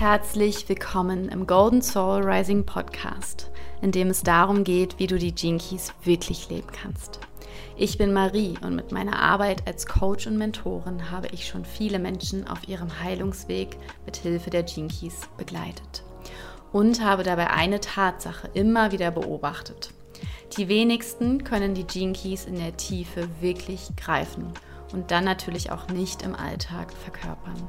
Herzlich willkommen im Golden Soul Rising Podcast, in dem es darum geht, wie du die Gene Keys wirklich leben kannst. Ich bin Marie und mit meiner Arbeit als Coach und Mentorin habe ich schon viele Menschen auf ihrem Heilungsweg mit Hilfe der Gene Keys begleitet und habe dabei eine Tatsache immer wieder beobachtet. Die wenigsten können die Gene Keys in der Tiefe wirklich greifen und dann natürlich auch nicht im Alltag verkörpern.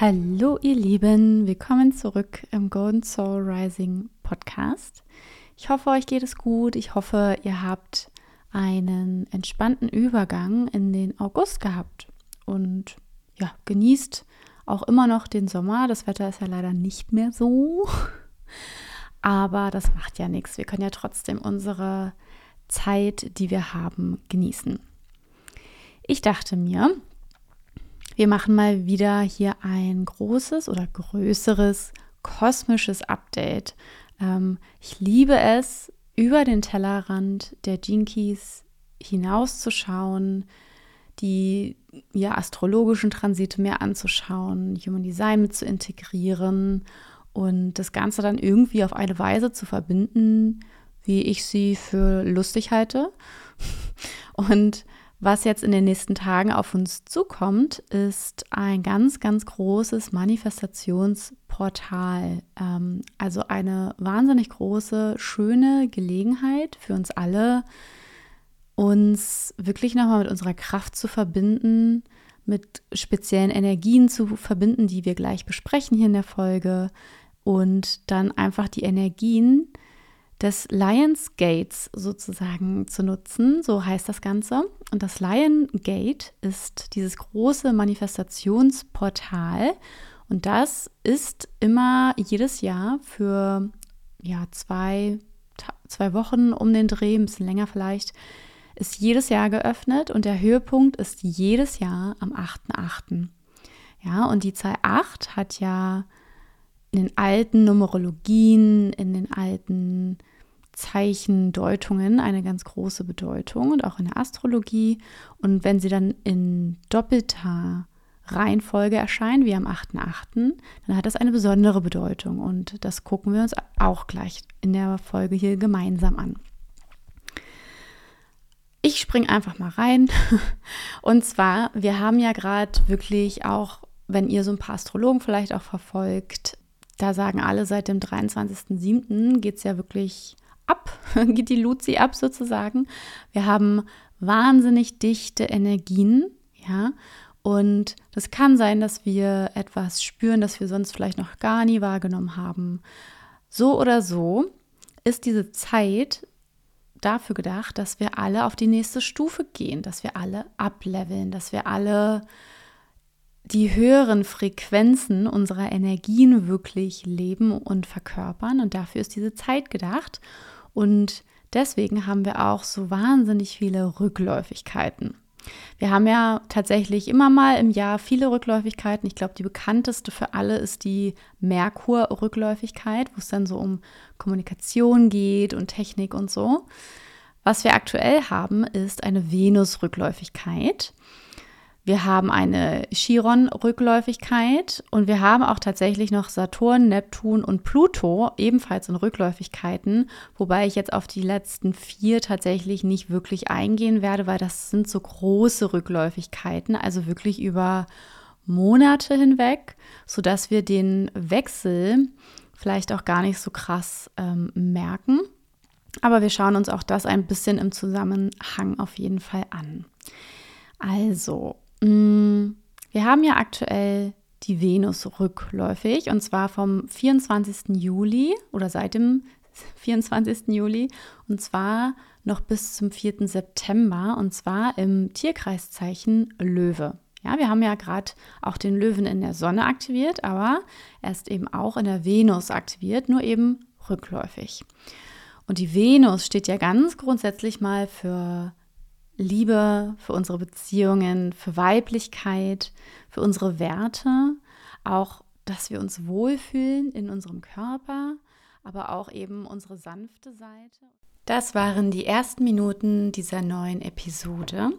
Hallo ihr Lieben, willkommen zurück im Golden Soul Rising Podcast. Ich hoffe, euch geht es gut. Ich hoffe, ihr habt einen entspannten Übergang in den August gehabt und ja, genießt auch immer noch den Sommer. Das Wetter ist ja leider nicht mehr so, aber das macht ja nichts. Wir können ja trotzdem unsere Zeit, die wir haben, genießen. Ich dachte mir, wir machen mal wieder hier ein großes oder größeres kosmisches Update. Ähm, ich liebe es, über den Tellerrand der Jinkies hinauszuschauen, die ja, astrologischen Transite mehr anzuschauen, Human Design mit zu integrieren und das Ganze dann irgendwie auf eine Weise zu verbinden, wie ich sie für lustig halte. Und was jetzt in den nächsten Tagen auf uns zukommt, ist ein ganz, ganz großes Manifestationsportal. Ähm, also eine wahnsinnig große, schöne Gelegenheit für uns alle, uns wirklich nochmal mit unserer Kraft zu verbinden, mit speziellen Energien zu verbinden, die wir gleich besprechen hier in der Folge. Und dann einfach die Energien, des Lions Gates sozusagen zu nutzen, so heißt das Ganze. Und das Lion Gate ist dieses große Manifestationsportal und das ist immer jedes Jahr für ja, zwei, zwei Wochen um den Dreh, ein bisschen länger vielleicht, ist jedes Jahr geöffnet und der Höhepunkt ist jedes Jahr am 8.8. Ja, und die Zahl 8 hat ja in den alten Numerologien, in den alten Zeichendeutungen eine ganz große Bedeutung und auch in der Astrologie. Und wenn sie dann in doppelter Reihenfolge erscheinen, wie am 8.8., dann hat das eine besondere Bedeutung. Und das gucken wir uns auch gleich in der Folge hier gemeinsam an. Ich springe einfach mal rein. Und zwar, wir haben ja gerade wirklich auch, wenn ihr so ein paar Astrologen vielleicht auch verfolgt, da sagen alle, seit dem 23.07. geht es ja wirklich ab, geht die Luzi ab sozusagen. Wir haben wahnsinnig dichte Energien, ja. Und das kann sein, dass wir etwas spüren, das wir sonst vielleicht noch gar nie wahrgenommen haben. So oder so ist diese Zeit dafür gedacht, dass wir alle auf die nächste Stufe gehen, dass wir alle ableveln, dass wir alle die höheren Frequenzen unserer Energien wirklich leben und verkörpern. Und dafür ist diese Zeit gedacht. Und deswegen haben wir auch so wahnsinnig viele Rückläufigkeiten. Wir haben ja tatsächlich immer mal im Jahr viele Rückläufigkeiten. Ich glaube, die bekannteste für alle ist die Merkur-Rückläufigkeit, wo es dann so um Kommunikation geht und Technik und so. Was wir aktuell haben, ist eine Venus-Rückläufigkeit. Wir haben eine Chiron-Rückläufigkeit und wir haben auch tatsächlich noch Saturn, Neptun und Pluto ebenfalls in Rückläufigkeiten, wobei ich jetzt auf die letzten vier tatsächlich nicht wirklich eingehen werde, weil das sind so große Rückläufigkeiten, also wirklich über Monate hinweg, sodass wir den Wechsel vielleicht auch gar nicht so krass ähm, merken. Aber wir schauen uns auch das ein bisschen im Zusammenhang auf jeden Fall an. Also, wir haben ja aktuell die Venus rückläufig und zwar vom 24. Juli oder seit dem 24. Juli und zwar noch bis zum 4. September und zwar im Tierkreiszeichen Löwe. Ja, wir haben ja gerade auch den Löwen in der Sonne aktiviert, aber er ist eben auch in der Venus aktiviert, nur eben rückläufig. Und die Venus steht ja ganz grundsätzlich mal für Liebe, für unsere Beziehungen, für Weiblichkeit, für unsere Werte, auch, dass wir uns wohlfühlen in unserem Körper, aber auch eben unsere sanfte Seite. Das waren die ersten Minuten dieser neuen Episode.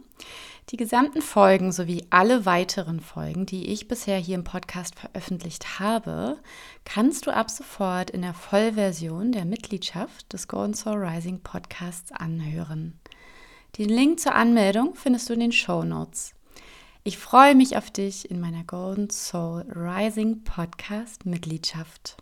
Die gesamten Folgen sowie alle weiteren Folgen, die ich bisher hier im Podcast veröffentlicht habe, kannst du ab sofort in der Vollversion der Mitgliedschaft des Golden Soul Rising Podcasts anhören. Den Link zur Anmeldung findest du in den Show Notes. Ich freue mich auf dich in meiner Golden Soul Rising Podcast Mitgliedschaft.